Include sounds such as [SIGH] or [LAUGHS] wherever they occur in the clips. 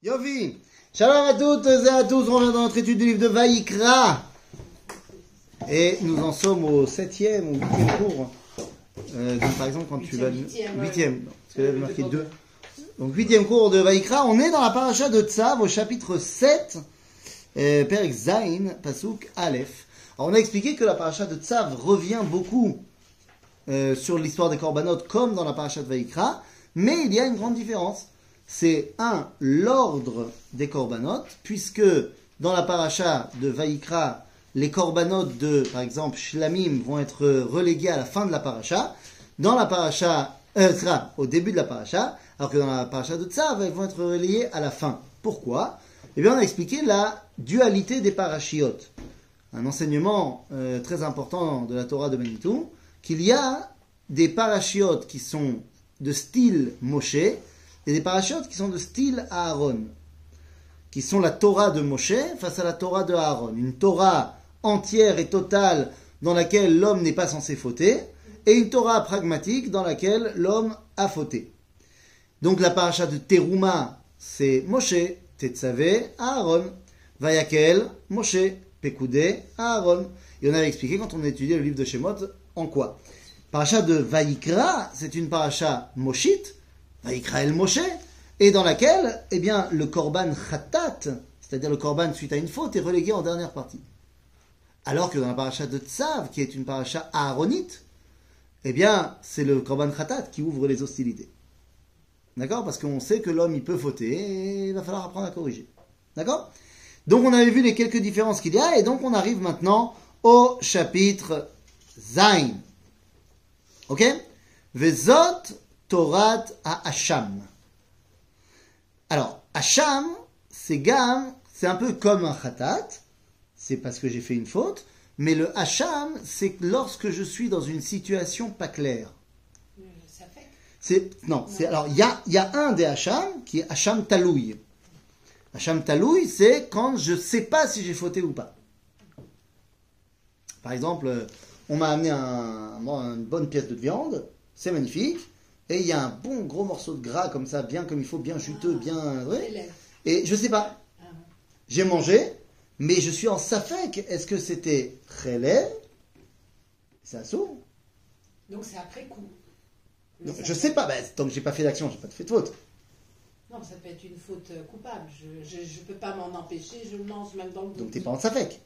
Yofi Shalom à toutes et à tous, on revient dans notre étude du livre de Vaïkra. Et nous en sommes au septième ou huitième cours. Euh, donc par exemple, quand tu vas... Huitième. Huitième, parce que là, marqué deux. Donc huitième cours de Vaïkra, on est dans la paracha de Tzav au chapitre 7, euh, Perek Zain, Pasuk Aleph. Alors on a expliqué que la paracha de Tzav revient beaucoup euh, sur l'histoire des Korbanot comme dans la paracha de Vaïkra, mais il y a une grande différence. C'est un, l'ordre des Korbanot, puisque dans la paracha de Vaïkra, les Korbanot de, par exemple, Shlamim vont être relégués à la fin de la paracha. Dans la paracha, euh, au début de la paracha, alors que dans la paracha de Tzav, elles vont être relayées à la fin. Pourquoi? Eh bien, on a expliqué la dualité des parachiotes. Un enseignement euh, très important de la Torah de Manitou, qu'il y a des parachiotes qui sont de style Moshe et des parachiotes qui sont de style Aaron, qui sont la Torah de Moshe face à la Torah de Aaron. Une Torah entière et totale dans laquelle l'homme n'est pas censé fauter, et une Torah pragmatique dans laquelle l'homme a fauté. Donc la paracha de Teruma, c'est Moshe, Tetzavé, Aaron, Vayakel, Moshe, Pekoudé, Aaron. Et on avait expliqué quand on a étudié le livre de Shemot en quoi. Paracha de Vaïkra, c'est une paracha Moshite, Vaïkra el Moshe, et dans laquelle, eh bien, le korban khatat, c'est-à-dire le korban suite à une faute, est relégué en dernière partie. Alors que dans la paracha de Tzav, qui est une paracha aaronite, eh bien, c'est le korban khatat qui ouvre les hostilités. D'accord? Parce qu'on sait que l'homme, il peut fauter, et il va falloir apprendre à corriger. D'accord? Donc, on avait vu les quelques différences qu'il y a, et donc on arrive maintenant au chapitre Zain. Ok? Vezot Torat à Hacham. Alors, Hacham, c'est gam, c'est un peu comme un khatat, c'est parce que j'ai fait une faute, mais le Hacham, c'est lorsque je suis dans une situation pas claire. C'est non, c'est alors il y a, il y a un des Hacham qui est Hacham Talouy. Hacham Talouy, c'est quand je sais pas si j'ai fauté ou pas. Par exemple, euh, on m'a amené un, une bonne pièce de viande, c'est magnifique, et il y a un bon gros morceau de gras comme ça, bien comme il faut, bien juteux, bien vrai, Élève. et je sais pas. Ah. J'ai mangé, mais je suis en safek. Est-ce que c'était relève C'est un saut Donc c'est après coup. Ça Je sais pas, ben, tant que j'ai pas fait d'action, j'ai pas fait de faute. Non, ça peut être une faute euh, coupable. Je je, je peux pas m'en empêcher. Je le lance même dans le doute. Donc t'es pas en safek.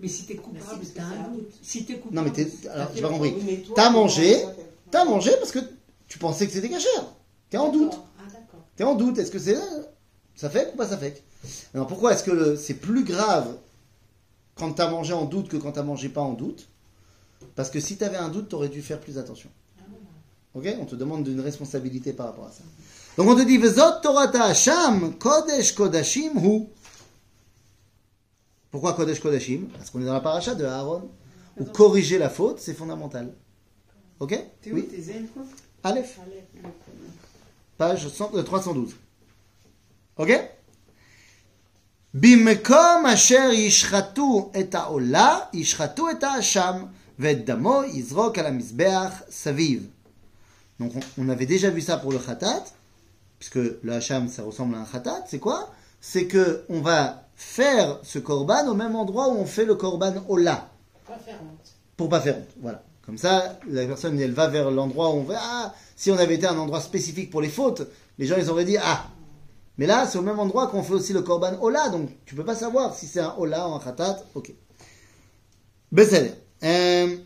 Mais si t'es coupable, si, parce que t'as un doute. Si t'es coupable. Non mais t'es, alors j'ai pas compris. T'as mangé, t'as mangé parce que tu pensais que c'était cachère. T'es en doute. Ah. T'es en doute. Est-ce que c'est ça fait ou pas ça fait Alors pourquoi est-ce que c'est plus grave quand t'as mangé en doute que quand t'as mangé pas en doute? Parce que si t'avais un doute, t'aurais dû faire plus attention. Ok? On te demande une responsabilité par rapport à ça. Donc on te dit Vezot Hasham Kodesh Kodashim Hu. Pourquoi Kodesh Kodashim? Parce qu'on est dans la paracha de Aaron. Où corriger la faute, c'est fondamental. Ok? Oui. T'es zen, quoi Aleph. Allez. page 100 euh, 312. Ok במקום אשר ישחטו את העולה, ישחטו את האשם, ואת דמו יזרוק על המזבח סביב. Donc on, on avait déjà vu ça pour le khatat, puisque le hacham ça ressemble à un khatat, c'est quoi C'est que on va faire ce korban au même endroit où on fait le korban ola Pas faire honte. pour pas faire honte. Voilà. Comme ça, la personne, elle va vers l'endroit où on va. Ah, si on avait été à un endroit spécifique pour les fautes, les gens, ils auraient dit Ah. Mais là, c'est au même endroit qu'on fait aussi le korban Ola, donc tu peux pas savoir si c'est un Ola ou un Khatat. Ok. בסדר. Euh,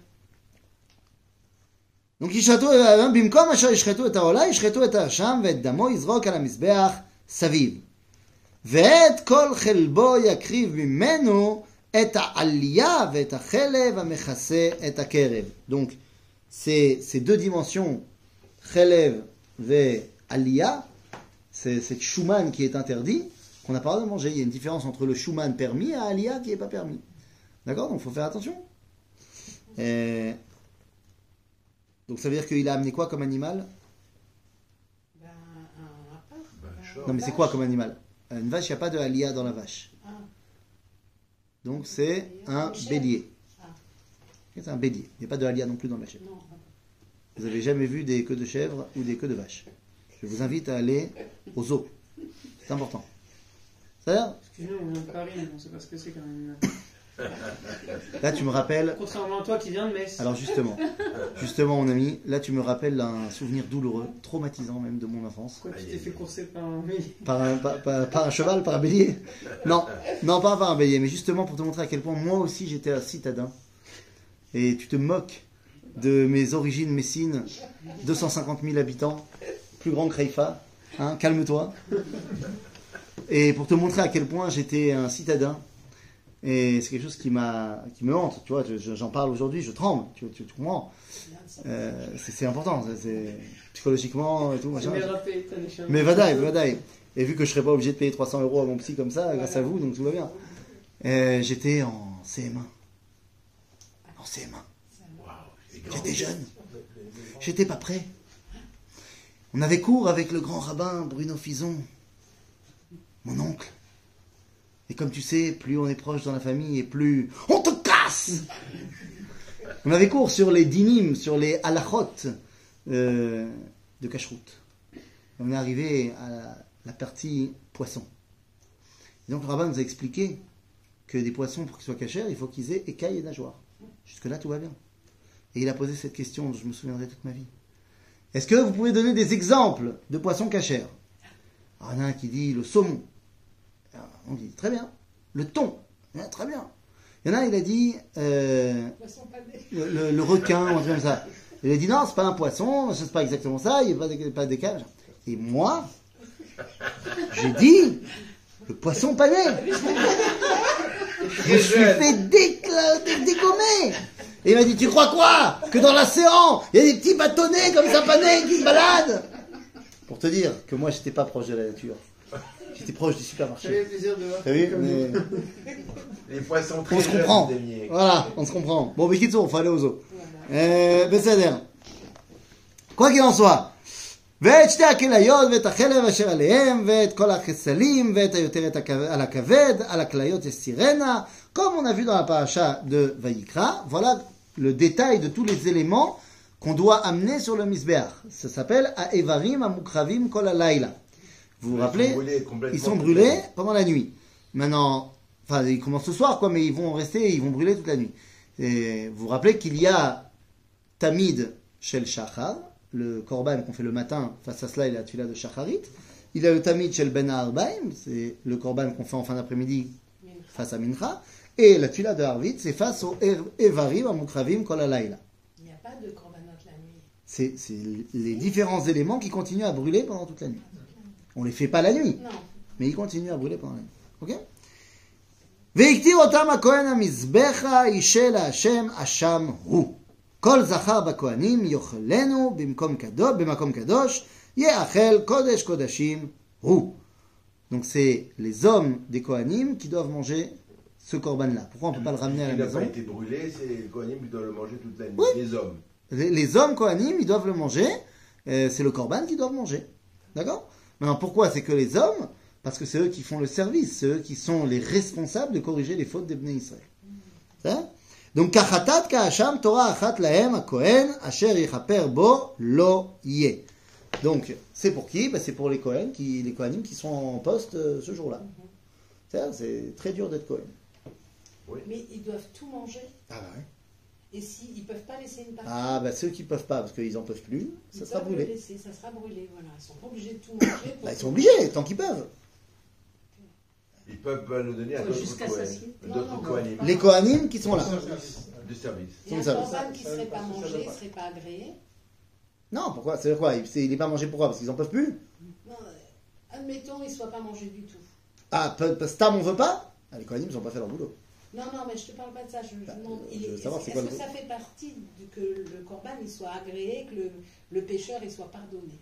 donc ישחטו, במקום אשר ישחטו את העולה, ישחטו את האשם ואת דמו יזרוק על המזבח סביב. ואת כל חלבו יקריב ממנו et et et Donc, ces, ces deux dimensions, chelev et aliyah, c'est cette shuman qui est interdit, qu'on n'a pas le droit de manger. Il y a une différence entre le shuman permis et alia qui n'est pas permis. D'accord? Donc, il faut faire attention. Et... Donc, ça veut dire qu'il a amené quoi comme animal? Un... Non, mais c'est quoi comme animal? Euh, une vache, il n'y a pas de aliyah dans la vache. Donc, c'est un bélier. C'est un bélier. Il n'y a pas de aliyah non plus dans la chèvre. Non. Vous n'avez jamais vu des queues de chèvre ou des queues de vache. Je vous invite à aller au zoo. C'est important. C'est-à-dire, Excuse-nous, on vient de Paris, on sait pas ce que c'est quand même. Là tu me rappelles Contrairement à toi qui viens de Metz. Alors justement, justement mon ami, là tu me rappelles un souvenir douloureux, traumatisant même de mon enfance. Quoi, tu t'es fait courser par un oui. Par un, par, par- par un cheval, par un bélier? Non, non pas par un bélier, mais justement pour te montrer à quel point moi aussi j'étais un citadin. Et tu te moques de mes origines messines, 250 000 habitants, plus grand que Haïfa, hein, calme-toi. Et pour te montrer à quel point j'étais un citadin, et c'est quelque chose qui m'a, qui me hante, tu vois, je- je- j'en parle aujourd'hui, je tremble, tu, tu, tu comprends Euh, c'est, important, ça, c'est psychologiquement et tout, machin. Mais vadaï, vadaï. Et vu que je serais pas obligé de payer 300 euros à mon psy comme ça, grâce à vous, donc tout va bien. Euh, j'étais en CM1. En CM1. J'étais jeune. J'étais pas prêt. On avait cours avec le grand rabbin Bruno Fison, mon oncle. Et comme tu sais, plus on est proche dans la famille et plus on te casse On avait cours sur les dinim, sur les halachot euh, de cacheroute. On est arrivé à la, partie poisson. Et donc le rabbin nous a expliqué que des poissons, pour qu'ils soient cachers, il faut qu'ils aient écailles et nageoires. Jusque-là, tout va bien. Et il a posé cette question je me souviendrai toute ma vie. Est-ce que vous pouvez donner des exemples de poissons cachers Alors, il y en a un qui dit le saumon. On dit très bien. Le thon. Ah, très bien. Il y en a il a dit euh, le, le- le requin, ou un truc comme ça. Il a dit non, c'est pas un poisson, c'est pas exactement ça, il n'y a pas de, pas de décalage. Et moi, j'ai dit le poisson pané. Je me suis fait dé- dégommer. Et il m'a dit, tu crois quoi? Que dans l'océan, il y a des petits bâtonnets comme ça panés qui se baladent? Pour te dire que moi, j'étais pas proche de la nature. J'étais proche du J'avais supermarché. le plaisir de voir. [LAUGHS] T'as vu comme Mais- Les poissons très On se jeunes, comprend. Damier. Voilà, on se comprend. Bon, mais quitte, il faut aller aux eaux. Euh, בסדר. quoi qu'il en soit, ואת שתי הכליות ואת החלב אשר עליהם ואת כל החסלים ואת היותרת הכ- על הכבד, על הכליות יש סירנה, comme on a vu dans la paracha de Vaïkra, voilà le détail de tous les éléments qu'on doit amener sur le misbeach. Ça s'appelle Aevarim Amukravim Kol Alayla. vous vous Ils rappelez sont brûlés complètement Ils sont brûlés pendant la nuit. Maintenant, enfin, ils commencent ce soir, quoi, mais ils vont rester, ils vont brûler toute la nuit. Et vous vous rappelez qu'il y a Tamid Shel Shachar, le korban qu'on fait le matin, face à cela, il y a la tuila de Shacharit. Il y a le Tamid Shel Ben Arbaim, c'est le korban qu'on fait en fin d'après-midi face à Mincha. Et la tuila de Harvit, c'est face au Er- Evarim, Amukravim, Kol Alayla. Il n'y a pas de korbanot la nuit. C'est les différents éléments qui continuent à brûler pendant toute la nuit. On les fait pas la nuit. Non. mais il continue à brûler pendant la nuit. Ok והקטיר אותם הכהן המזבחה אישה להשם אשם הוא. כל זכר בכהנים יאכלנו במקום קדוש, במקום קדוש, יאכל קודש קודשים הוא. Donc c'est les hommes des Kohanim qui doivent manger ce korban-là. Pourquoi on ne peut pas le ramener à la Il n'a maison pas été brûlé, c'est le Kohanim qui doit le manger toute la nuit. Oui. Les hommes. les, les hommes Kohanim, ils doivent le manger. euh, c'est le korban qu'ils doivent manger. D'accord Maintenant, pourquoi c'est que les hommes Parce que c'est eux qui font le service, c'est eux qui sont les responsables de corriger les fautes des Bnei Israël. Ça Donc, kachatat kahasham Torah achat lahem ha-kohen asher yichaper bo lo yeh. Donc, c'est pour qui Ben, C'est pour les Kohen, qui, les Kohanim qui sont en poste euh, ce jour-là. Ça, C'est très dur d'être Kohen. Mais ils doivent tout manger. Ah bah ouais. Et s'ils ne peuvent pas laisser une partie, Ah bah ceux qui peuvent pas, parce qu'ils en peuvent plus, ils ça sera brûlé. laisser, ça sera brûlé. Voilà. Ils sont pas obligés de tout manger. pour Bah, ils sont obligés, tant qu'ils peuvent. Ils peuvent le donner à Ouais, d'autres Kohanim. Les Kohanim qui sont là. De service. Et un korban qui ne serait pas mangé, ne serait pas agréé. Non, pourquoi? C'est quoi? Il c'est- il est pas mangé pourquoi Parce qu'ils en peuvent plus? Non, euh, admettons, il ne soit pas mangé du tout. Ah, Stam on veut pas? Ah, Les Kohanim ils ont pas fait leur boulot. Non, non, mais je te parle pas de ça. Je, je Bah, je est- veux est-ce quoi que ça fait partie de que le corban il soit agréé, que le, le pêcheur il soit pardonné?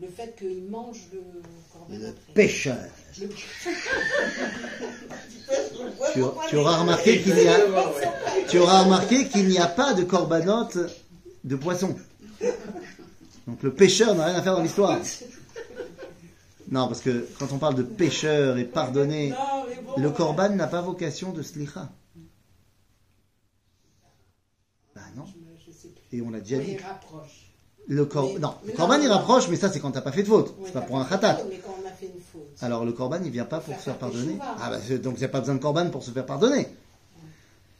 Le fait qu'il mange le corban Le après. pêcheur. Le- [LAUGHS] Tu, tu auras remarqué qu'il y a, tu auras remarqué qu'il n'y a pas de corbanote de poisson. Donc le pêcheur n'a rien à faire dans l'histoire. Non, parce que quand on parle de pêcheur et pardonné, le korban n'a pas vocation de slicha. Bah non. Et on l'a déjà dit. il rapproche. Le cor... Mais- non, mais le korban non, il rapproche, mais ça c'est quand t'as pas fait de faute. Oui, C'est pas pour un khatat. Alors le korban, il vient pas pour se faire pardonner. Ah bah, donc il n'y a pas besoin de korban pour se faire pardonner.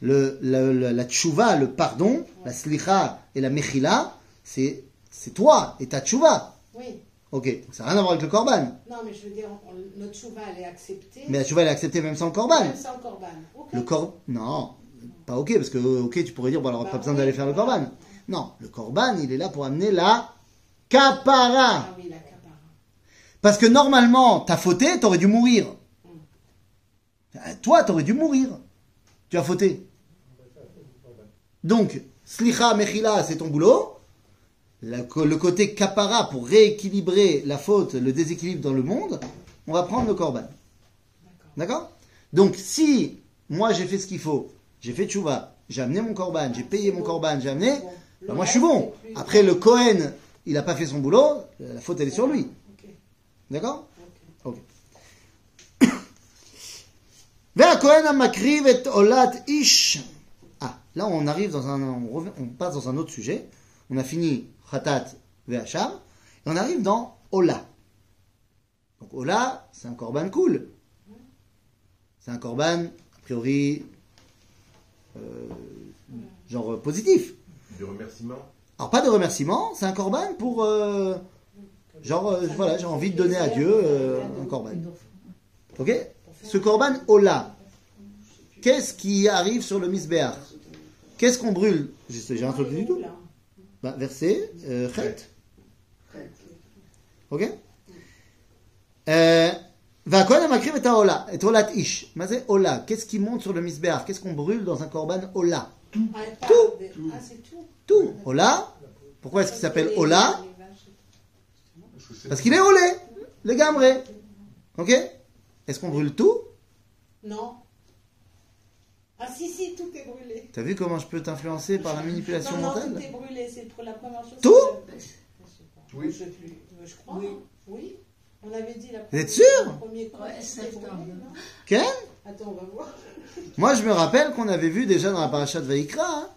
Le, la tchouva, le pardon, la slicha et la mechila, c'est c'est toi et ta tchouva. Oui. Ok, ça n'a rien à voir avec le korban. Non, mais je veux dire, on- notre chouva, elle est acceptée. Mais la tchouva, elle est acceptée même sans le korban. Même sans corban. Ok. Le cor... Non, pas ok, parce que ok, tu pourrais dire, bon alors Bah pas besoin oui, d'aller faire le korban. Non, le korban, il est là pour amener la kapara. Ah oui, la capara. Parce que normalement, t'as fauté, t'aurais dû mourir. Euh, Toi, t'aurais dû mourir. Tu as fauté. Donc, slicha, mechila, c'est ton boulot le côté capara pour rééquilibrer la faute, le déséquilibre dans le monde, on va prendre le corban. D'accord Donc si moi j'ai fait ce qu'il faut, j'ai fait tchouva, j'ai amené mon corban, j'ai payé mon corban, j'ai amené, bah, moi je suis bon. Après le Cohen, il n'a pas fait son boulot, la faute elle est sur lui. D'accord? Ok. [COUGHS] Ah, là on arrive dans un, on passe dans un autre sujet. On a fini Khatat Ve'acham. Et on arrive dans Ola. Donc Ola, c'est un korban cool. C'est un korban, a priori, euh, genre positif. Du remerciement. Alors pas de remerciement, c'est un korban pour, euh, genre, euh, voilà, j'ai envie de donner à Dieu un korban. Ok? Ce korban Ola, qu'est-ce qui arrive sur le misbéach Qu'est-ce qu'on brûle? J'ai un truc du tout bah, verset euh, Chet. Ok? Qu'est-ce qui monte sur le misbéar? Qu'est-ce qu'on brûle dans un corban Ola. Tout. Tout. Ola. Pourquoi est-ce qu'il s'appelle Ola? Parce qu'il est olé. Le gamré. Ok? Est-ce qu'on brûle tout? Non. Ah, si, si, tout est brûlé. T'as vu comment je peux t'influencer par la manipulation non, non, mentale tout est brûlé. C'est pour la première chose. Tout. Oui. Je sais plus. Je crois. Oui. Oui. On avait dit la Vous êtes première- sûr premier Ouais, septembre. Ken Attends, on va voir. [LAUGHS] Moi, je me rappelle qu'on avait vu déjà dans la paracha de Vaïkra hein,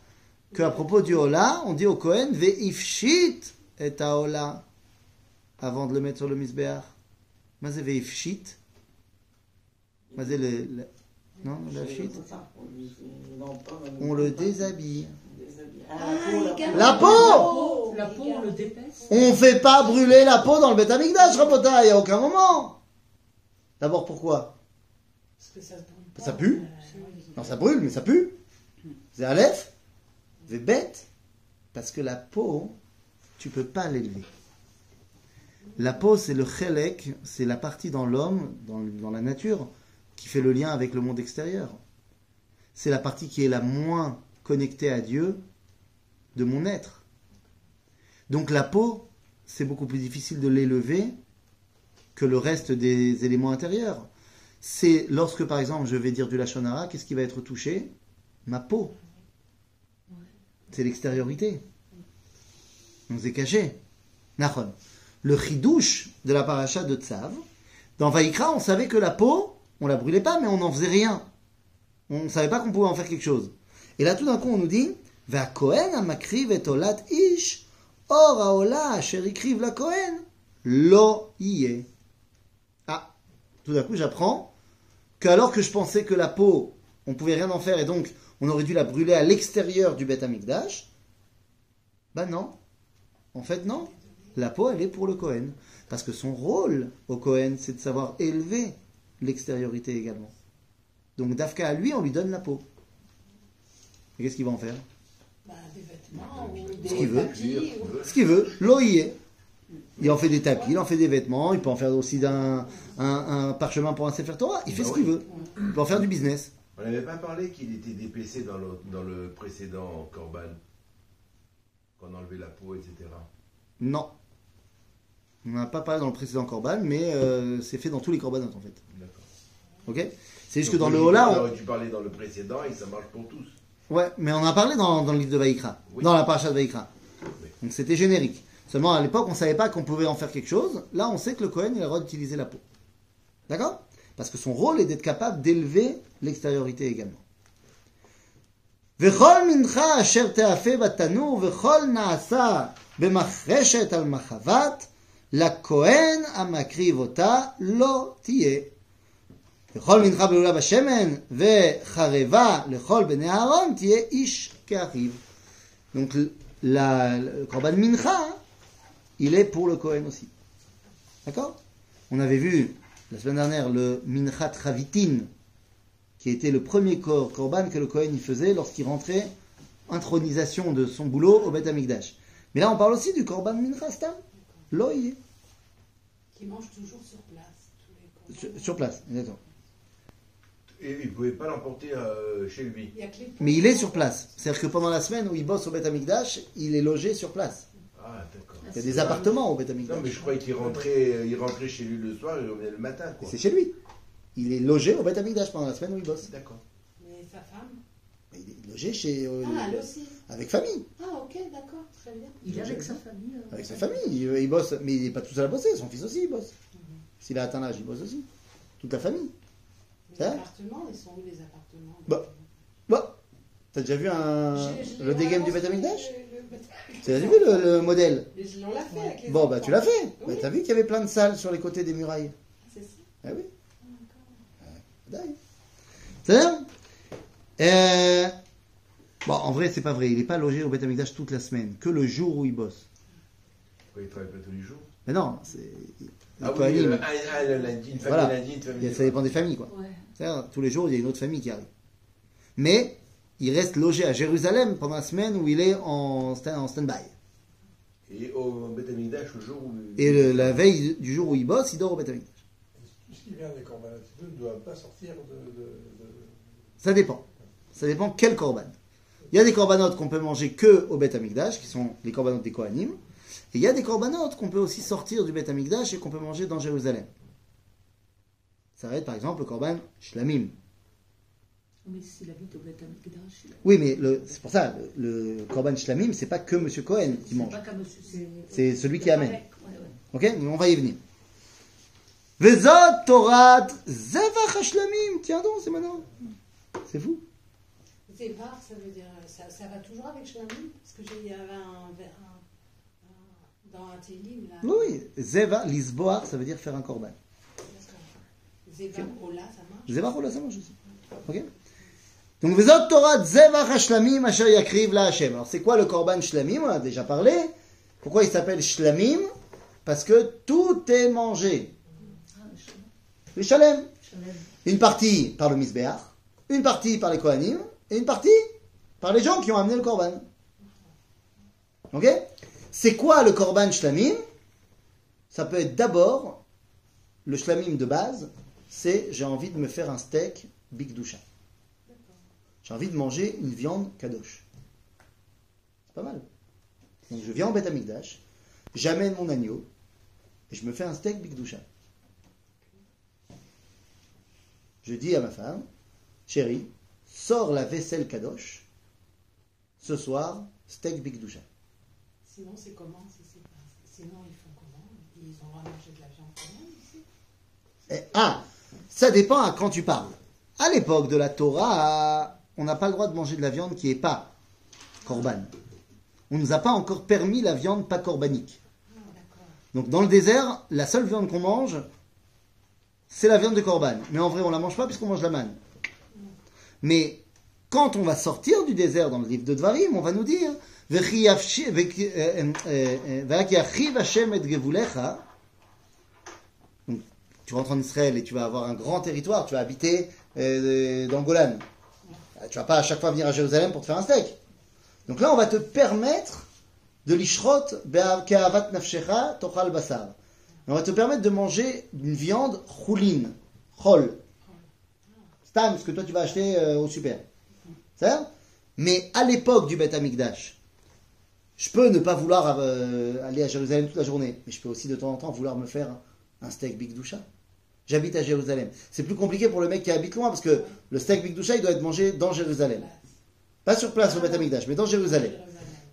qu'à propos du Ola, on dit au Kohen Ve'ifshit et Ola avant de le mettre sur le Misbéach. Mais c'est Ve'ifshit Mais c'est le, le- Non, le Ifshit On le déshabille. La peau La peau, on le dépaisse. On fait pas brûler la peau dans le Beth Amikdash, Rabota, il n'y a aucun moment. D'abord, pourquoi? Parce que ça brûle pas. Ça pue? Non, ça brûle, mais ça pue. C'est Aleph, c'est bête. Parce que la peau, tu peux pas l'élever. La peau, c'est le chélek, c'est la partie dans l'homme, dans, dans la nature, qui fait le lien avec le monde extérieur. C'est la partie qui est la moins connectée à Dieu de mon être. Donc la peau, c'est beaucoup plus difficile de l'élever que le reste des éléments intérieurs. C'est lorsque, par exemple, je vais dire du lachonara, qu'est-ce qui va être touché? Ma peau. C'est l'extériorité. On s'est caché. Nachon. Le chidouche de la paracha de Tzav, dans Vaïkra, on savait que la peau, on la brûlait pas, mais on n'en faisait rien. On ne savait pas qu'on pouvait en faire quelque chose. Et là, tout d'un coup, on nous dit Va Kohen amakriv et olat ish, or haola asher la Kohen, lo yé. Ah, tout d'un coup, j'apprends que alors que je pensais que la peau, on pouvait rien en faire et donc on aurait dû la brûler à l'extérieur du Beth Amikdash, bah non. En fait, non. La peau, elle est pour le Kohen. Parce que son rôle au Kohen, c'est de savoir élever l'extériorité également. Donc, Dafka, à lui, on lui donne la peau. Et qu'est-ce qu'il va en faire? Bah, des vêtements ou des Ce qu'il veut. tapis, ou- Ce qu'il veut. L'OIE. Il en fait des tapis, il en fait des vêtements, il peut en faire aussi d'un, un, un parchemin pour un Sefer Torah. Il fait Bah ce qu'il veut. Il peut en faire du business. On n'avait pas parlé qu'il était dépecé dans le, dans le précédent Corban. Qu'on enlevait la peau, etc. Non. On n'a pas parlé dans le précédent Corban, mais euh, c'est fait dans tous les Corbanotes en fait. D'accord. Ok C'est juste que Donc, dans le logiquement, Hola, on on... aurait dû parler dans le précédent et ça marche pour tous. Ouais, mais on en a parlé dans, dans le livre de Vaïkra, Oui. dans la paracha de Vaïkra. Oui. Donc c'était générique. Seulement à l'époque, on savait pas qu'on pouvait en faire quelque chose. Là, on sait que le Cohen, il a le droit d'utiliser la peau. D'accord Parce que son rôle est d'être capable d'élever l'extériorité également. וכל מנחה אשר תאפה בתנור וכל נעשה במחרשת על מחבת la Kohen amakriv ota lo tiye. וכל מנחה בלולה בשמן, וחרבה לכל בני אהרון, תהיה איש כאחיו. Donc, la, le korban mincha, il est pour le Kohen aussi. D'accord On avait vu la semaine dernière le minchat ravitin, qui était le premier kor- korban que le Kohen y faisait lorsqu'il rentrait, intronisation de son boulot au Beth Amikdash. Mais là, on parle aussi du korban mincha stam. Loïe. Qui mangent toujours sur place. Tous les Sur, sur place, exactement. Et il ne pouvait pas l'emporter euh, chez lui. Il Mais il est sur place. C'est-à-dire que pendant la semaine où il bosse au Beth Amikdash, il est logé sur place. Ah, d'accord. Il y a des appartements au Beth Amikdash. Non, mais je croyais qu'il rentrait, il rentrait chez lui le soir et il revenait le matin, c'est chez lui. Il est logé au Beth Amikdash pendant la semaine où il bosse. D'accord. Mais sa femme? Il est logé chez, euh, Ah, elle aussi. Avec famille. Ah, ok, d'accord, très bien. Il est avec sa famille. euh, Avec sa famille. Il, il bosse, mais il n'est pas tout seul à bosser. Son fils aussi, il bosse. S'il a atteint l'âge, il bosse aussi. Toute la famille. Les appartements, ils sont où les appartements Bah. Bon. T'as déjà vu un, je le dégame du vraiment Beth Amikdash le- le Beth Amikdash. [LAUGHS] Tu as vu le, le modèle Mais je- l'a fait avec les Bon, bah tu l'as fait. Bah. T'as vu qu'il y avait plein de salles sur les côtés des murailles C'est ça. Ah oui. C'est-à-dire euh, Bon, en vrai, c'est pas vrai. Il n'est pas logé au Beth Amikdash toute la semaine, que le jour où il bosse. Quoi, il travaille pas tous les jours? Mais non, c'est. Ah oui, euh, un le lundi, une famille Voilà. lundi, une famille il y a- ça dépend des familles, quoi. Ouais. Tous les jours, il y a une autre famille qui arrive. Mais il reste logé à Jérusalem pendant la semaine où il est en, sta- en stand-by. Et au Beth Amikdash, le jour où... Et le- la veille du jour où il bosse, il dort au Beth Amikdash. Ce qui vient des corbanotes ne doit pas sortir de. de- de- Ça dépend. Ça dépend quel korban. Il y a des corbanotes qu'on peut manger que au Beth Amikdash, qui sont les corbanotes des Kohanim. Et il y a des corbanotes qu'on peut aussi sortir du Beth Amikdash et qu'on peut manger dans Jérusalem. Ça va être par exemple le korban Shlamim. Mais s'il habite au Beth Amikdash, Oui, mais c'est pour ça, le, le korban Shlamim, c'est pas que Monsieur Cohen qui mange. c'est- celui qui amène. Ok Mais on va y venir. Vezot Torat Zevach Shlamim. Tiens donc, c'est maintenant. C'est fou. Zévar, ça veut dire. Ça, ça va toujours avec Shlamim Parce que j'ai- il y avait un. un- un- dans un télim, là. Oui. Zeva, Lisboar, ça veut dire faire un korban. Zévar, Ola, ça marche? Zevach ou là, ça mange aussi. Ok Donc, Vezot Torat Zevach Hashlamim Asher Yakriv La Hashem. Alors, c'est quoi le korban Shlamim On a déjà parlé. Pourquoi il s'appelle Shlamim Parce que tout est mangé. Ah, le. Shalem. Une partie par le Misbéach, une partie par les Kohanim, et une partie par les gens qui ont amené le Korban. Ok? C'est quoi le Korban Shlamim? Ça peut être d'abord, le Shlamim de base, c'est j'ai envie de me faire un steak Big Doucha. J'ai envie de manger une viande Kadosh. C'est pas mal. Donc je viens en Beth Amikdash, j'amène mon agneau, et je me fais un steak Big Doucha. Je dis à ma femme, chérie, sors la vaisselle Kadosh. Ce soir, steak Big Doucha. Sinon, c'est comment? Sinon, ils font comment? Ils ont droit de la viande quand même ici? Eh, ah, ça dépend à quand tu parles. À l'époque de la Torah, on n'a pas le droit de manger de la viande qui n'est pas korban. On ne nous a pas encore permis la viande pas corbanique. Ah. Donc dans le désert, la seule viande qu'on mange, c'est la viande de korban. Mais en vrai, on la mange pas puisqu'on mange la manne. Mais quand on va sortir du désert dans le livre de Dvarim, on va nous dire "Vechi yafshi- veki- euh, euh, euh, Va'ak yachiv Hashem et gevulecha." Donc, tu rentres en Israël et tu vas avoir un grand territoire, tu vas habiter euh, dans Golan. Tu vas pas à chaque fois venir à Jérusalem pour te faire un steak. Donc là, on va te permettre de l'ishrot ke'avat nafshecha tochal basar. On va te permettre de manger une viande choulin, chol. Stam, ce que toi tu vas acheter euh, au super. Ça Mais à l'époque du Beth Amikdash, je peux ne pas vouloir euh, aller à Jérusalem toute la journée, mais je peux aussi de temps en temps vouloir me faire un steak Big Doucha. J'habite à Jérusalem. C'est plus compliqué pour le mec qui habite loin parce que le steak Big Doucha il doit être mangé dans Jérusalem. Pas sur place au Beth Amikdash, mais dans Jérusalem.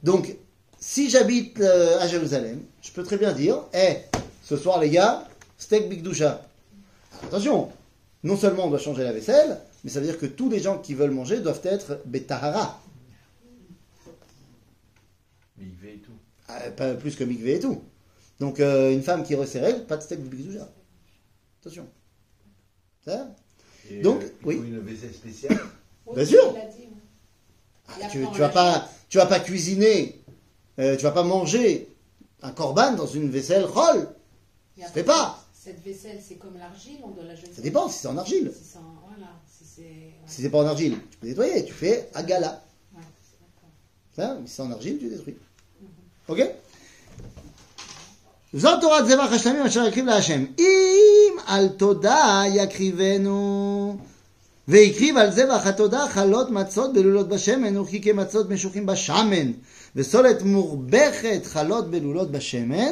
Donc, si j'habite euh, à Jérusalem, je peux très bien dire, eh, ce soir les gars, steak Big Doucha. Attention, non seulement on doit changer la vaisselle, mais ça veut dire que tous les gens qui veulent manger doivent être betahara. Mikvé et tout. Ah, Pas plus que mikvé et tout. Donc, euh, une femme qui règles, pas de steak bigdoucha. Attention. Ça Et, Donc, euh, oui. une vaisselle spéciale. [COUGHS] Bien sûr. Ah, tu, tu vas pas, tu vas pas cuisiner, euh, tu vas pas manger un corban dans une vaisselle roll. Ça fait pas. Cette vaisselle, c'est comme l'argile, on doit la jeter. Ça dépend si c'est en argile. Si c'est en- voilà, si c'est. ouais. Si c'est pas en argile, tu peux nettoyer. Tu fais à gala. Ouais, c'est d'accord. Ça, mais si c'est en argile, tu détruis. Ok זאת תורת זבח השלמים אשר יקריב להשם. אם על תודה יקריבנו, והקריב על זבח התודה חלות מצות בלולות בשמן, וכי כמצות משוחים בשמן, וסולת מורבכת חלות בלולות בשמן,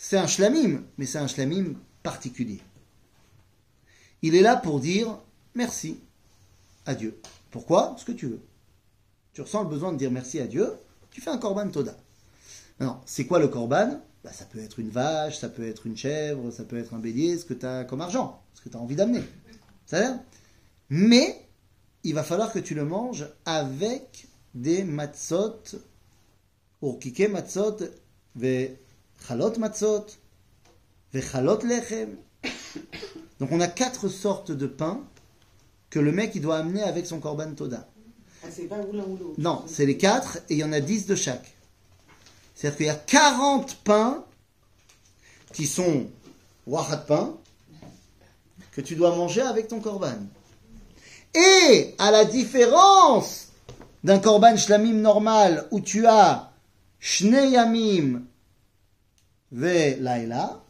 C'est un shlamim, mais c'est un shlamim particulier. Il est là pour dire merci à Dieu. Pourquoi? Ce que tu veux. Tu ressens le besoin de dire merci à Dieu, tu fais un korban toda. Alors, c'est quoi le korban? Bah, Ça peut être une vache, ça peut être une chèvre, ça peut être un bélier, ce que tu as comme argent, ce que tu as envie d'amener. Ça va Mais, il va falloir que tu le manges avec des matzot, urkike matzot, ve chalot matzot, ve chalot lechem. Donc on a quatre sortes de pain que le mec il doit amener avec son korban toda. Ah, c'est pas ou l'un ou l'autre. Non, c'est les quatre et il y en a 10 de chaque. C'est-à-dire qu'il y a 40 pains qui sont wahat pain que tu dois manger avec ton korban. Et à la différence d'un korban shlamim normal où tu as shne yamim ve laila,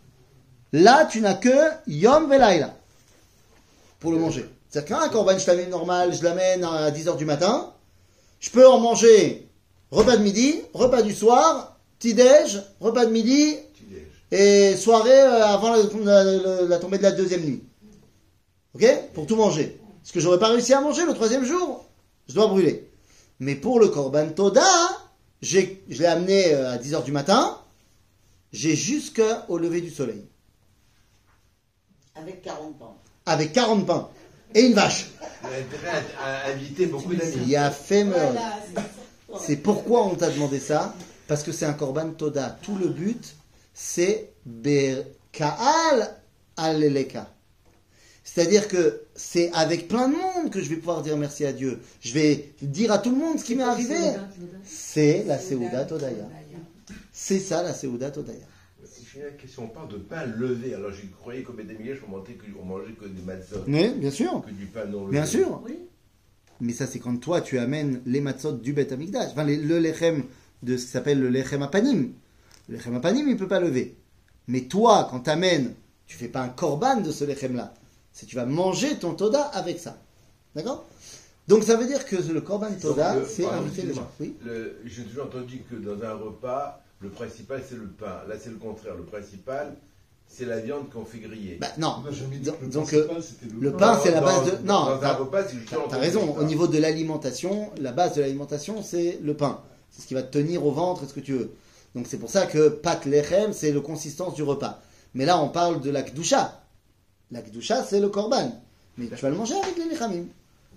là tu n'as que yom ve laila pour le manger. C'est-à-dire qu'un korban shlamim normal, je l'amène à 10h du matin, je peux en manger repas de midi, repas du soir, petit-déj, repas de midi et soirée euh, avant la, la- la tombée de la deuxième nuit. Ok? Pour tout manger. Ce que j'aurais pas réussi à manger le troisième jour, je dois brûler. Mais pour le korban toda, je l'ai amené euh, à 10h du matin, j'ai jusqu'au lever du soleil. Avec 40 ans. Avec 40 pains. Et une vache. A beaucoup Il y a fait meurtre. Voilà. C'est pourquoi on t'a demandé ça Parce que c'est un korban toda. Tout le but, c'est berkaal aleleka. C'est-à-dire que c'est avec plein de monde que je vais pouvoir dire merci à Dieu. Je vais dire à tout le monde ce qui m'est arrivé. C'est la Seuda Todaya. C'est ça la Seuda Todaya. Si je la question, on parle de pain levé. Alors je croyais qu'au Bédémier, je mangeais que, on mangeait que des matzot, Mais bien sûr, que du pain non levé. bien sûr. Oui. Mais ça, c'est quand toi, tu amènes les matzot du Bet Amikdash. Enfin, les- le lechem de ce qui s'appelle le lechem apanim. Le lechem apanim, il ne peut pas lever. Mais toi, quand tu amènes, tu fais pas un korban de ce lechem-là. C'est tu vas manger ton toda avec ça. D'accord? Donc ça veut dire que le korban toda, c'est inviter les gens. Oui Le- J'ai toujours entendu que dans un repas, le principal c'est le pain. Là c'est le contraire. Le principal, c'est la viande qu'on fait griller. Bah non. Le donc, c'était le le pain, c'est la Dans- base de... Non, Dans un t'as- repas, c'est raison, au niveau de l'alimentation, la base de l'alimentation, c'est le pain. C'est ce qui va te tenir au ventre et ce que tu veux. Donc c'est pour ça que pat lechem, c'est le consistance du repas. Mais là, on parle de la kdusha. La kdusha, c'est le korban. Mais tu vas le manger avec les lechamim.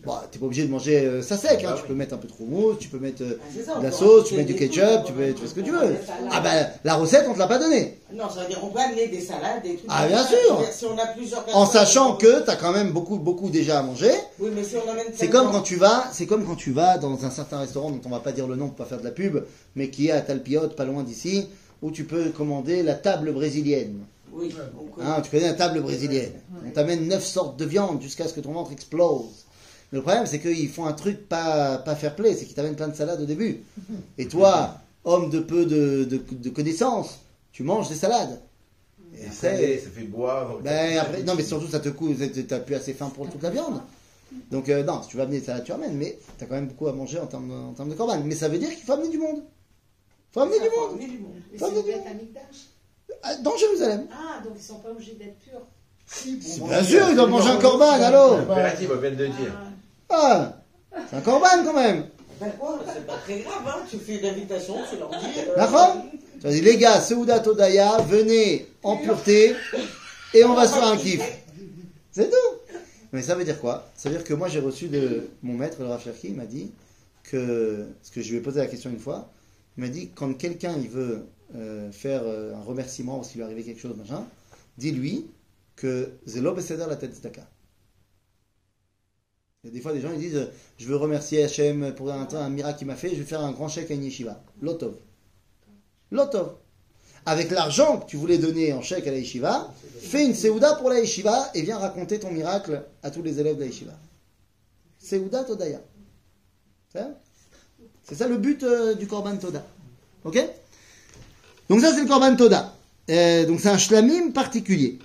Bon, t'es pas obligé de manger euh, ça sec, hein. Ah tu peux mettre un peu de mousse, tu peux mettre euh, Ah, ça, de la sauce, tu peux mettre du ketchup, tu peux mettre ce que tu veux. Ah ben, la recette, on te l'a pas donnée. Non, ça veut dire on peut amener des salades, des trucs. Ah, bien sûr. Si on a plusieurs En sachant que t'as quand même beaucoup, beaucoup déjà à manger. Oui, mais si on amène C'est comme quand tu vas, c'est comme quand tu vas dans un certain restaurant dont on va pas dire le nom pour pas faire de la pub, mais qui est à Talpiot, pas loin d'ici, où tu peux commander la table brésilienne. Oui, on connaît. Hein, tu connais la table brésilienne. On t'amène neuf sortes de viande jusqu'à ce que ton ventre explose. Mais le problème, c'est qu'ils font un truc pas, pas fair play, c'est qu'ils t'amènent plein de salades au début. Et toi, homme de peu de, de, de connaissances, tu manges des salades. Et C'est après, salé, ça fait boire. ben, après, non, mais surtout, ça te coûte, t'as plus assez faim pour toute la viande. Donc, euh, non, si tu veux amener des salades, tu ramènes, mais t'as quand même beaucoup à manger en termes, en termes de corban. Mais ça veut dire qu'il faut amener du monde. faut amener du faut monde. amener du monde. Mais Pas c'est le de- Beth Amikdash. Ah, Dans Jérusalem. Ah, donc ils sont pas obligés d'être purs. Si, manger, bien sûr, ils doivent manger un corban, allô non, Impératif, on vient de dire. Ah, Ah, c'est un corban quand même. Ben c'est pas très grave, hein. Tu fais une invitation, tu leur dis. euh, D'accord Tu as dit, les gars, Seuda Todaya, venez en pureté et on va se faire un kiff. C'est tout. Mais ça veut dire quoi? Ça veut dire que moi j'ai reçu de mon maître, le Rav Cherki, il m'a dit que, parce que je lui ai posé la question une fois, il m'a dit quand quelqu'un il veut euh, faire euh, un remerciement parce qu'il lui est arrivé quelque chose, machin, dis-lui que Zelo Beseder la tête. Des fois des gens ils disent euh, je veux remercier Hachem pour un, miracle qu'il m'a fait, je vais faire un grand chèque à une yeshiva. Lotov. Lotov. Avec l'argent que tu voulais donner en chèque à la yeshiva, fais une Seouda pour la yeshiva et viens raconter ton miracle à tous les élèves de la yeshiva. Seouda Todaya. C'est ça C'est ça le but euh, du Korban Toda. Ok Donc ça c'est le Korban Toda. Euh, donc c'est un shlamim particulier.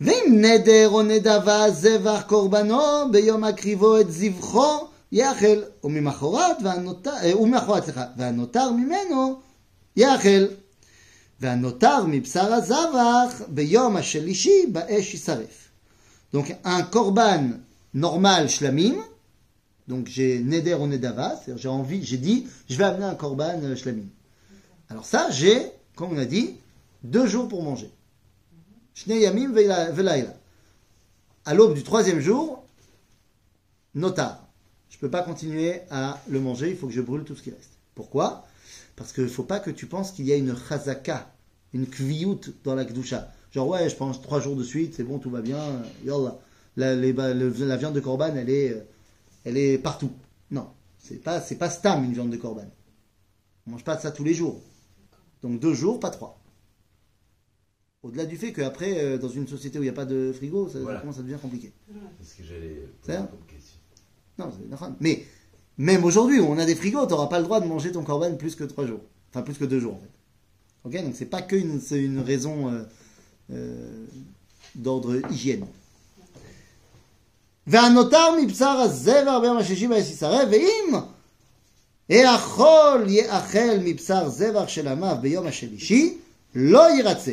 ואם נדר או נדבה זבח קורבנו ביום הקריבו את זבחו יאכל וממחרת והנותר, אה, וממחרת סליחה, והנותר ממנו יאכל והנותר מבשר הזבח ביום השלישי באש יישרף. Donc un korban normal shlamim, donc j'ai neder ou nedava, c'est-à-dire j'ai envie, j'ai dit je vais amener un korban euh, shlamim. Alors ça j'ai, comme on a dit, deux jours pour manger. Yamim. À l'aube du troisième jour, notar. Je ne peux pas continuer à le manger, il faut que je brûle tout ce qui reste. Pourquoi? Parce qu'il ne faut pas que tu penses qu'il y a une chazaka, une kviyut dans la kdusha. Genre, ouais, je pense trois jours de suite, c'est bon, tout va bien, yallah. La, viande de korban, elle est, euh, elle est partout. Non, c'est pas, c'est pas stam une viande de korban. On mange pas ça tous les jours. Donc deux jours, pas trois. Au-delà du fait qu'après, euh, dans une société où il n'y a pas de frigo, ça, ça Voilà. commence à devenir compliqué. C'est ce que j'allais C'est poser ça comme question. Non, c'est normal. Mais même aujourd'hui, où on a des frigos, tu n'auras pas le droit de manger ton corban plus que trois jours. Enfin, plus que deux jours, en fait. Ok Donc, c'est pas qu'une c'est une raison euh, euh, d'ordre hygiène. והנותר מבשר הזבר ביום השישי ויסיסרב, ואם האכול יאכל מבשר זבח של עמיו ביום השלישי, לא ירצה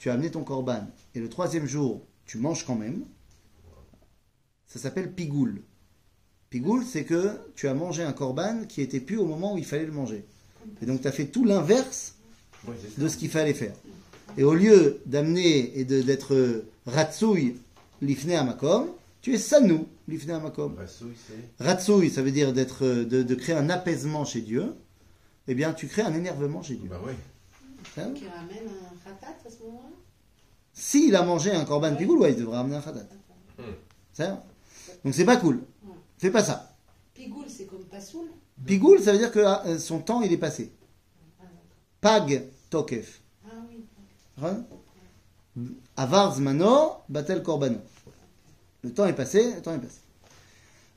tu as amené ton korban et le troisième jour tu manges quand même, ça s'appelle pigoul. Pigoul, c'est que tu as mangé un korban qui était plus au moment où il fallait le manger. Et donc tu as fait tout l'inverse de ce qu'il fallait faire. Et au lieu d'amener et d'être ratsouille l'ifne amakom, tu es sanou l'ifne amakom. Ratsouille, ça veut dire d'être, de, de créer un apaisement chez Dieu. Eh bien, tu crées un énervement chez Dieu. Bah. Hein Qui ramène un khatat à ce moment-là S'il a mangé un korban pigoul, ouais, il devrait amener un khatat. Hmm. Ça Donc c'est pas cool. Fais pas ça. Pigoul, c'est comme pasoul. Pigoul, ça veut dire que euh, son temps, il est passé. Pag tokef. Ah oui. Hein Avar zmano, batel korbano. Le temps est passé, le temps est passé.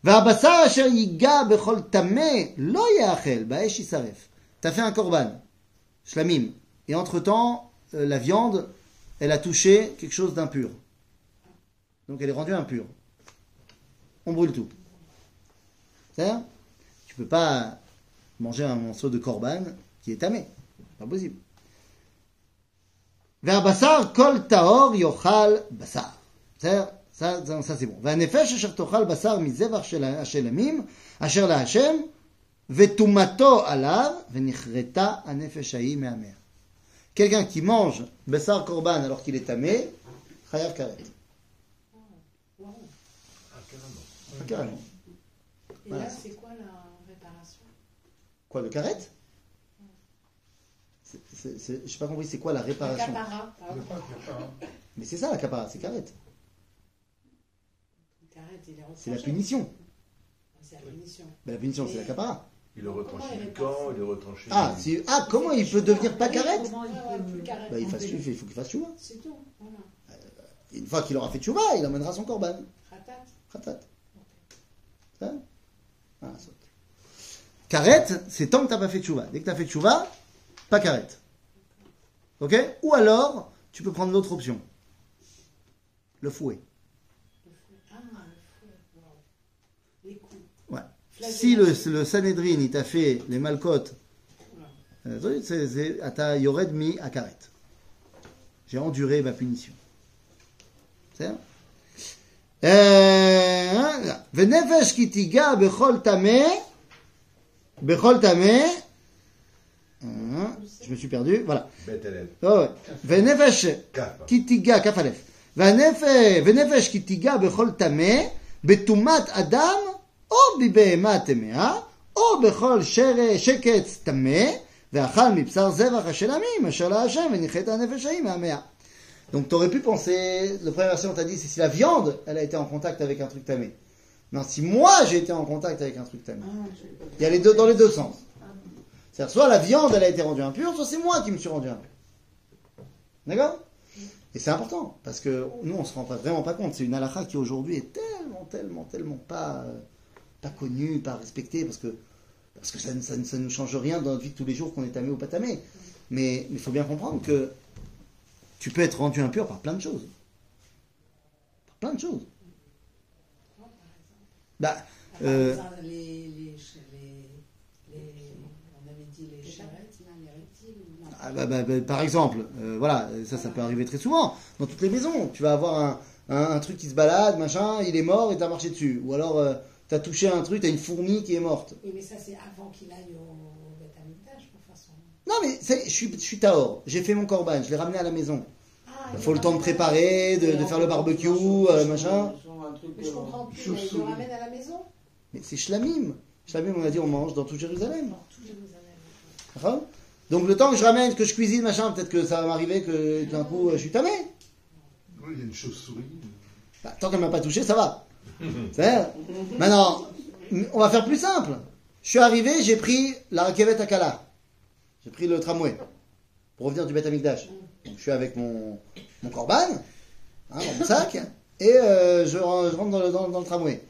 והבשר אשר ייגע בכל טמא לא יאכל, באש יישרף. T'as fait un korban, shlamim. Et entre-temps, euh, la viande, elle a touché quelque chose d'impur. Donc elle est rendue impure. On brûle tout. C'est ça Tu peux pas manger un morceau de korban qui est tamé. Pas possible. והבשר כל טהור יאכל בשר. בסדר? ça, ça, ça, c'est bon. והנפש אשר תאכל בשר מזבח של השלמים, אשר להשם, וטומאתו עליו, ונכרתה הנפש ההיא מהמאה. Quelqu'un qui mange bessar korban alors qu'il est tamé, chayav karet. Ah, carrément. Ah, Carrément. Et Voilà. là, c'est quoi la réparation? Quoi, le karet? Je n'ai pas compris, c'est quoi la La réparation? capara. Mais c'est ça la capara, c'est karet. C'est la retranché. punition. C'est la punition. Ben, la punition, c'est la capara. Il est retranché du est camp, il est retranché. Ah, du- ah comment il peut devenir pas carrette carrette. bah, il, fasse, il faut qu'il fasse chouva. C'est tout. Voilà. Une fois qu'il aura fait chouva, il emmènera son korban. Ratat. Ça Ah. Carrette, c'est tant que t'as pas fait chouva. Dès que t'as fait chouva, pas carrette. Ok? Ou alors, tu peux prendre l'autre option. Le fouet. Ah, le feu. Wow. Les coups. Ouais. Flagellation. Si le, le Sanhedrin, il t'a fait les malcotes, euh, c'est- c'est à ta yored mi à carrette. J'ai enduré ma punition. C'est ça Euh, ונפש כי תיגע בכל טמא, בכל טמא, euh, je me suis perdu, voilà. Bête élève. Oh, ouais. ונפש Cap. כי תיגע, כף א', והנפש, ונפש כי תיגע בכל טמא, בטומאת אדם, או בבהמה טמאה, או בכל שר, שקץ טמא, ואכל מבשר זבח השלמים, אשר להשם, וניחת הנפש ההיא מהמאה. Donc tu aurais pu penser, le premier verset on t'a dit, c'est si la viande, elle a été en contact avec un truc tamé. Non, si moi j'ai été en contact avec un truc tamé. Il y a les deux, dans les deux sens. C'est-à-dire, soit la viande, elle a été rendue impure, soit c'est moi qui me suis rendu impur. D'accord Et c'est important, parce que nous, on se rend pas, vraiment pas compte. C'est une halakha qui aujourd'hui est tellement, tellement, tellement pas, euh, pas connue, pas respectée, parce que, parce que ça, ne- ça, ne- ça ne change rien dans notre vie de tous les jours qu'on est tamé ou pas tamé. Mais il faut bien comprendre que tu peux être rendu impur par plein de choses. Par plein de choses. Bah, Ah, euh. Ah, bah, bah, bah, par exemple, euh, voilà, ça, ça peut arriver très souvent. Dans toutes les maisons, tu vas avoir un, un, un truc qui se balade, machin, il est mort et t'as marché dessus. Ou alors, euh, t'as touché un truc, t'as une fourmi qui est morte. Oui, mais ça, c'est avant qu'il aille au Beth façon. Non, mais c'est- je suis, je suis Tahor. J'ai fait mon corban, je l'ai ramené à la maison. Ah, Il faut le temps de préparer, de, de faire le barbecue, euh, machin. Mais je comprends plus, mais il le ramène à la maison Mais c'est shlamim. Shlamim, on a dit, on mange dans tout Jérusalem. Tout Jérusalem. D'accord Donc le temps que je ramène, que je cuisine, machin, peut-être que ça va m'arriver que d'un coup, je suis tamé. Oui, il y a une chauve-souris. Bah, tant qu'elle m'a pas touché, ça va. [LAUGHS] Maintenant, on va faire plus simple. Je suis arrivé, j'ai pris la raquette à Kala. J'ai pris le tramway pour revenir du Beth Amikdash. Donc je suis avec mon, mon corban, hein, dans mon [LAUGHS] sac, et euh, je, ren- je rentre dans le, dans- dans le tramway.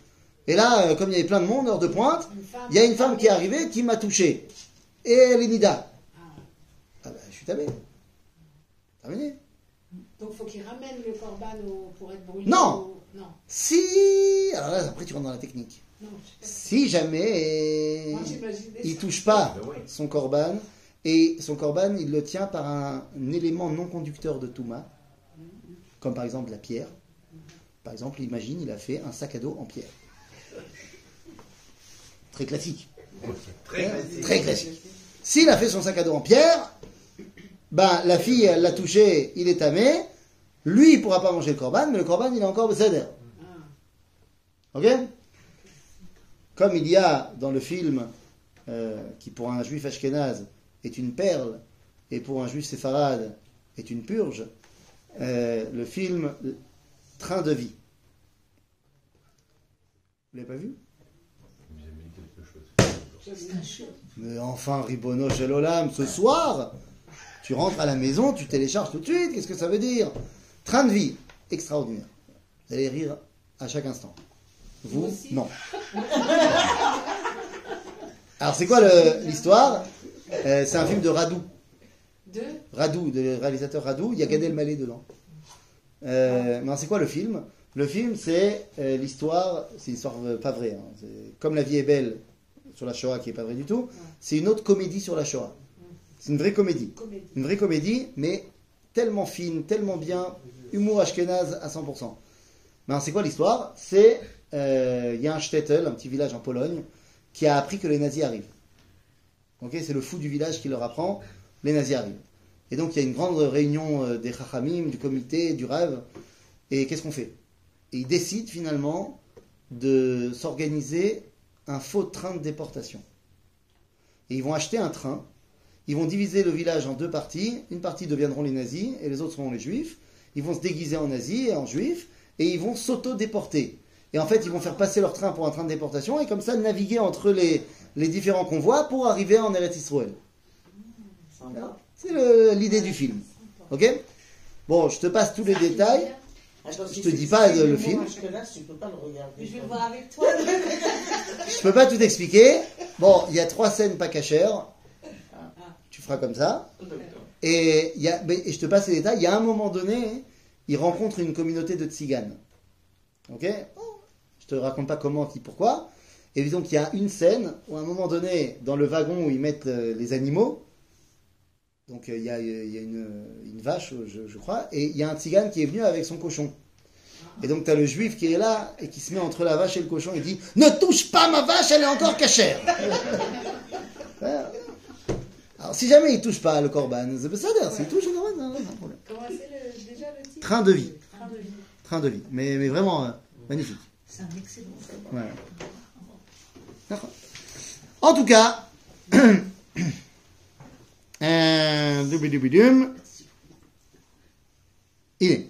Et là, euh, comme il y avait plein de monde, heure de pointe, il y a une femme qui est arrivée qui m'a touché. Et elle est Nida. Ah. Ah bah, je suis tabé. Terminé. Donc, il faut qu'il ramène le corban au- pour être brûlé Non. Non, Si. Alors là, après, tu rentres dans la technique. non, Si jamais. Moi, il ça. touche pas Ben oui. son corban et son corban il le tient par un, un élément non conducteur de Touma, comme par exemple la pierre. Par exemple, imagine, il a fait un sac à dos en pierre. Très classique. Très Hein classique. Très classique. S'il a fait son sac à dos en pierre, ben la fille elle l'a touché, il est tamé. Lui il pourra pas manger le corban, mais le corban il est encore besséder. Ok? Comme il y a dans le film euh, qui pour un juif ashkénaze est une perle et pour un juif séfarade est une purge, euh, le film Train de vie. Vous l'avez pas vu? Mais enfin, Ribono Shelolam, ce soir, tu rentres à la maison, tu télécharges tout de suite, qu'est-ce que ça veut dire? Train de vie, extraordinaire. Vous allez rire à chaque instant. Vous, non. Alors, c'est quoi l'histoire? Euh, C'est un film de Radou. Deux Radou, le réalisateur Radou, il y a Gad Elmaleh dedans. Euh, mais c'est quoi le film? Le film, c'est euh, l'histoire, c'est une histoire euh, pas vraie. hein. Comme La vie est belle sur la Shoah, qui est pas vraie du tout. C'est une autre comédie sur la Shoah. C'est une vraie comédie. Une vraie comédie, mais tellement fine, tellement bien, humour ashkénaze à 100%. Mais alors, c'est quoi l'histoire? C'est, euh, il y a un shtetl, un petit village en Pologne, qui a appris que les nazis arrivent. C'est le fou du village qui leur apprend, les nazis arrivent. Et donc il y a une grande réunion euh, des chachamim, du comité, du rêve. Et qu'est-ce qu'on fait? Ils décident finalement de s'organiser un faux train de déportation. Et ils vont acheter un train, ils vont diviser le village en deux parties. Une partie deviendront les nazis et les autres seront les juifs. Ils vont se déguiser en nazis et en juifs et ils vont s'auto-déporter. Et en fait, ils vont faire passer leur train pour un train de déportation et comme ça naviguer entre les, les différents convois pour arriver en Eretz Israël. C'est l'idée du film. Ok? Bon, je te passe tous les détails. Attends, Je si te dis pas le le film. mot Ashkenaz, tu peux pas le regarder. Mais je vais le voir avec toi. [LAUGHS] Je peux pas tout expliquer. Bon, il y a trois scènes pas cachères. Tu feras comme ça. Et, il y a, mais- et je te passe les détails. Il y a un moment donné, il rencontre une communauté de tziganes. Ok? Je te raconte pas comment, qui, pourquoi. Et donc il y a une scène où à un moment donné, dans le wagon où ils mettent euh, les animaux, donc euh, il y a, il y a une, une vache, je, je crois, et il y a un tzigane qui est venu avec son cochon. Et donc tu as le juif qui est là et qui se met entre la vache et le cochon et dit Ne touche pas ma vache, elle est encore cachère. [LAUGHS] Alors si jamais il touche pas le corban, c'est pas ça d'ailleurs, s'il touche le corban, non, non, pas de problème. Comment c'est le- déjà le titre Train de vie. Train de vie. Train de vie. Mais, mais vraiment euh, magnifique. C'est un excellent film. Voilà. D'accord. En tout cas, [COUGHS] euh, doubidoubidoum. il est.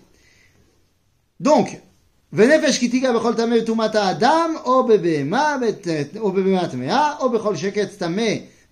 Donc, ונפש כי תיגע בכל טמא בטומאת האדם, או בבהמה, בת- או בבהמה טמאה, או בכל שקץ טמא,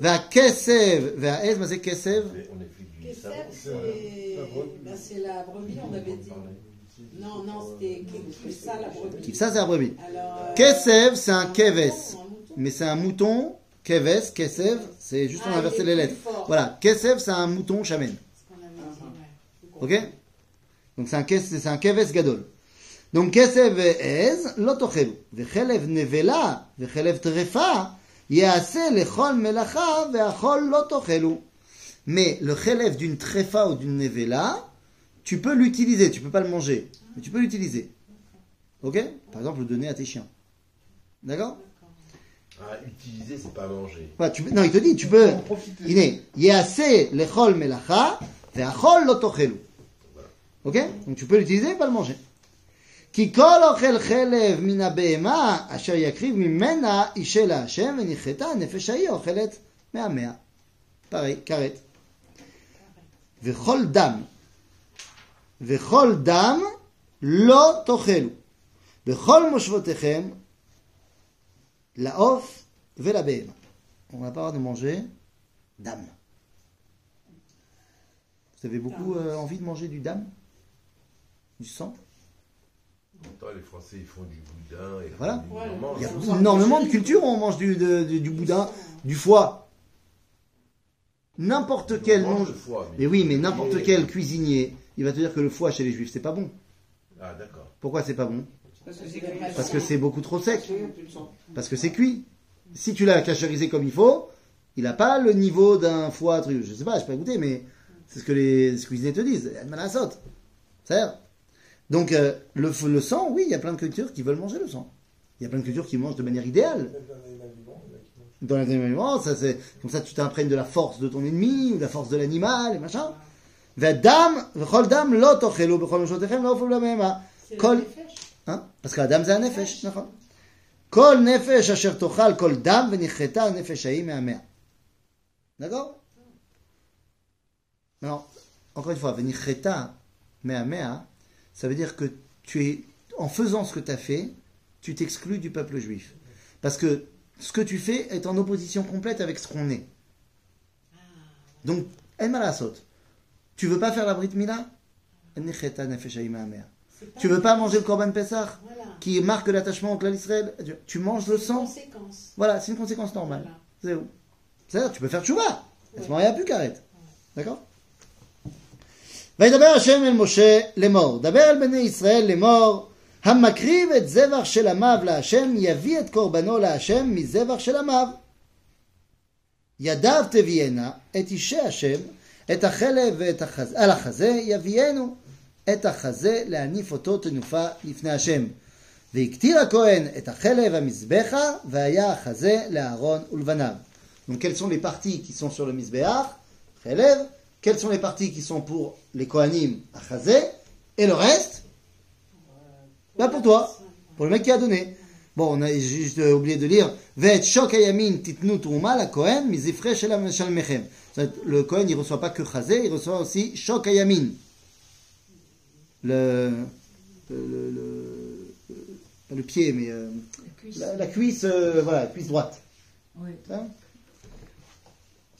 Va kesev, va ez, c'est kesev? Kesev, bah, c'est la brebis, on avait dit. Non, non, c'était ça la brebis. Ça, c'est la brebis. Euh, kesev, c'est un keves. Mais c'est un mouton. Keves, kesev, c'est juste on a ah, inversé les lettres. Voilà, kesev, c'est un mouton chamen. Ok? Donc c'est un, c'est keves gadol. Donc kesev ve ez, l'otochelu. Vechelev nevela, vechelev trefa, mais le chélève d'une tréfa ou d'une nevela, tu peux l'utiliser, tu peux pas le manger, mais tu peux l'utiliser. Ok? Par exemple, le donner à tes chiens. D'accord? Ah, utiliser, c'est pas manger. Non, il te dit, tu peux. Il est melacha, veachol. Ok? Donc tu peux l'utiliser, pas le manger. כי כל אוכל חלב מן הבהמה, אשר יקריב ממנה אישה להשם, ונחתה הנפש ההיא אוכלת מהמאה. pareil, כרת. וכל דם, וכל דם לא תאכלו. בכל מושבותיכם, לעוף ולבהמה. On n'a pas le droit de manger dame. Vous avez beaucoup euh, envie de manger du dame Du sang Pourtant, les Français, ils font du boudin. Et Voilà. Il y a énormément de cultures où on mange du, de- du- du boudin, du foie. N'importe quel le foie, Mais oui, mais n'importe quel cuisinier, il va te dire que le foie chez les juifs, c'est pas bon. Ah, d'accord. Pourquoi c'est pas bon Parce que c'est beaucoup trop sec. Parce que c'est cuit. Si tu l'as cachérisé comme il faut, il n'a pas le niveau d'un foie. truc. Je sais pas, je pas goûté, mais c'est ce que les cuisiniers te disent. Elle m'a la saute. C'est donc, euh, le, le, sang, oui, il y a plein de cultures qui veulent manger le sang. Il y a plein de cultures qui mangent de manière idéale. Dans les animaux ça c'est comme ça, tu t'imprègnes de la force de ton ennemi, ou de la force de l'animal, et machin. Hein? Parce que la dame, c'est un nefesh. Kol nefesh asher tochal kol dam venicheta nefesh haïm et D'accord? Alors, encore une fois, venicheta me'amea, ça veut dire que tu es, en faisant ce que tu as fait, tu t'exclus du peuple juif. Parce que ce que tu fais est en opposition complète avec ce qu'on est. Donc, en malasot. Tu veux pas faire la brit mila Tu veux pas manger le korban Pessah Voilà. qui marque l'attachement au clan d'Israël? Tu- manges le sang Conséquence. Voilà, c'est une conséquence normale. Voilà. C'est où? C'est-à-dire, tu peux faire tchouva. À ce moment, il n'y a plus qu'arrête. D'accord? וידבר השם אל משה לאמור, דבר אל בני ישראל לאמור, המקריב את זבח של עמיו להשם, יביא את קורבנו להשם מזבח של עמיו. ידיו תביאנה את אישי השם, את החלב ואת החזה, על החזה יביאנו את החזה להניף אותו תנופה לפני השם. והקטיר הכהן את החלב המזבחה, והיה החזה לאהרון ולבניו. Donc quelles sont les parties qui sont sur le mizbeach, חלב, quelles sont les parties qui sont pour les Kohanim à Chazé, et le reste bah pour toi, pour le mec qui a donné. Bon, on a juste euh, oublié de lire Le Kohen, il ne reçoit pas que Chazé, il reçoit aussi Shok Le, pied, mais euh, la, cuisse, euh, voilà, la cuisse droite.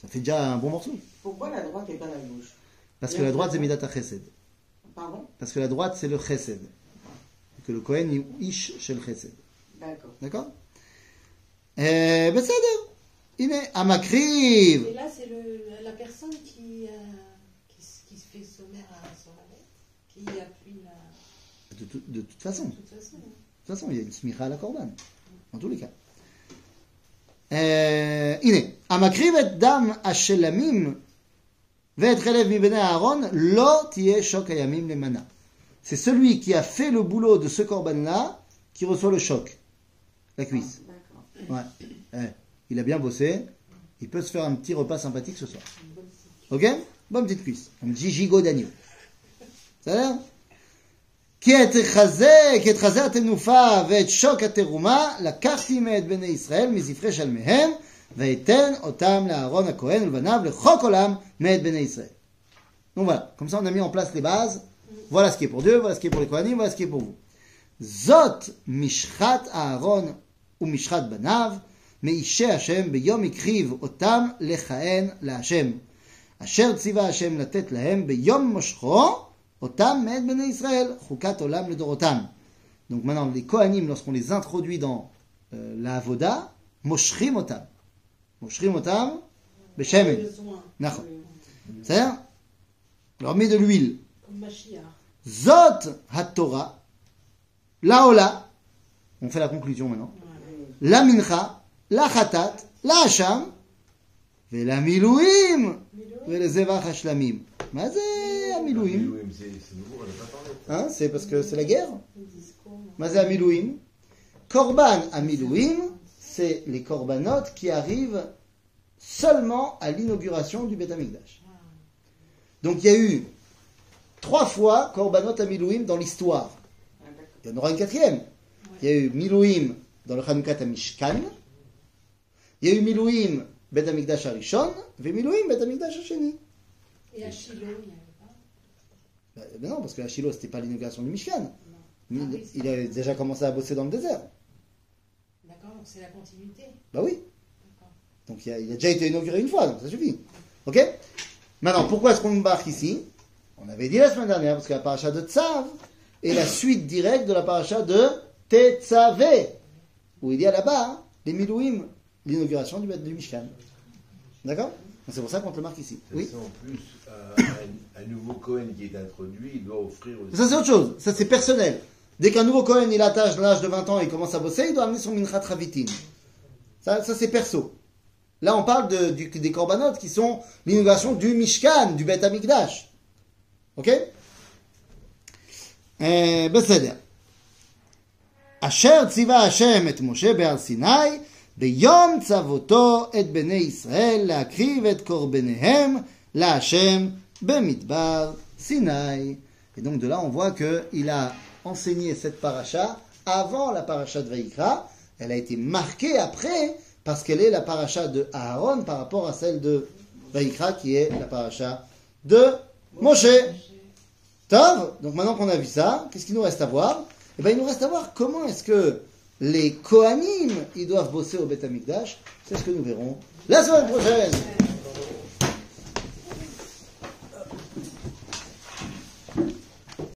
Ça fait déjà un bon morceau. Pourquoi la droite et pas la gauche? Parce que la droite, c'est Midata Chesed. Parce que la droite, c'est le Chesed. Que le Kohen, il ish chez le Chesed. D'accord. D'accord? Eh ben, Il est à Et là, c'est la personne qui, euh, qui, qui, se fait sommaire sur la lettre, qui appuie la. De, toute façon. De toute façon, hein. de toute façon il y a une smicha à la corban. En tous les cas. Euh, הנה, המקריב את דם השלמים ואת חלב מבני אהרון, לא תהיה שוק הימים למנה. C'est celui qui a fait le boulot de ce korban-là qui reçoit le choc. La cuisse. D'accord. Ouais. Ouais. Il a bien bossé. Il peut se faire un petit repas sympathique ce soir. Ok Bonne petite cuisse. Un petit gigot d'agneau. Ça va כי את חזה, כי את חזה התנופה ואת שוק התרומה לקחתי מאת בני ישראל מזפרי שלמיהם ואתן אותם לאהרון הכהן ולבניו לחוק עולם מאת בני ישראל. Donc voilà, comme ça on a mis en place les bases. Voilà ce qui est pour Dieu, voilà ce qui est pour les Kohanim, voilà ce qui est pour vous. זאת משחת אהרון ומשחת בניו, מאישי השם ביום הקריב אותם לכהן להשם. אשר ציווה השם לתת להם ביום מושכו אותם מאת בני ישראל, חוקת עולם לדורותם. Donc maintenant, les Kohanim, lorsqu'on les introduit dans euh, la Avoda, moshrim otam. Moshrim otam, beshemen. Besoin. נכון. בסדר? on leur met de l'huile. Comme Mashiach. Zot ha-Torah, la Ola, on fait la conclusion maintenant, la Mincha, la Chatat, la Hacham, et la Milouim, et les Zevach Hashlamim. מה זה Hein, c'est parce que c'est la guerre Mazé Amillouim. Korban Amillouim, c'est les Korbanotes qui arrivent seulement à l'inauguration du Beth Amikdash. Donc il y a eu trois fois Korbanot Amillouim dans l'histoire. Il y en aura une quatrième. Il y a eu Milouim dans le Hanoukat Amishkan. Il y a eu Milouim Bet Amigdash Arishon, et Milouim Bet Et à Shiloh, ben, non, parce que à Shiloh, c'était pas l'inauguration du Mishkan. Ah il, il a déjà commencé à bosser dans le désert. D'accord, donc c'est la continuité. Bah oui. Donc il a, il a déjà été inauguré une fois, donc ça suffit. Ok? Maintenant, pourquoi est-ce qu'on embarque ici? On avait dit la semaine dernière, parce que la paracha de Tzav est la suite directe de la paracha de Tetzavé, où il y a là-bas les Milouim, l'inauguration du, du Mishkan. D'accord? C'est pour ça qu'on te le marque ici. De Oui toute façon, En plus, un, un- un nouveau Cohen qui est introduit, il doit offrir aussi. Ça c'est autre chose, ça c'est personnel. Dès qu'un nouveau Cohen il attache l'âge de 20 ans et il commence à bosser, il doit amener son Minchat Ravitin. Ça, ça c'est perso. Là on parle de- du- des corbanotes qui sont l'inauguration du Mishkan, du Bet Amikdash. Ok אה, בסדר. אשר ציווה השם את משה בהר סיני, ביום צוותו את בני ישראל להקריב את קורבניהם להשם במדבר סיני. Et donc de là, on voit qu'il a enseigné cette paracha avant la paracha de Vaïkra. Elle a été marquée après parce qu'elle est la paracha de Aaron par rapport à celle de Vaïkra qui est la paracha de Moshe. Tov, donc maintenant qu'on a vu ça, qu'est-ce qu'il nous reste à voir Eh bien, il nous reste à voir comment est-ce que les Kohanim, ils doivent bosser au Beth Amikdash. C'est ce que nous verrons la semaine prochaine.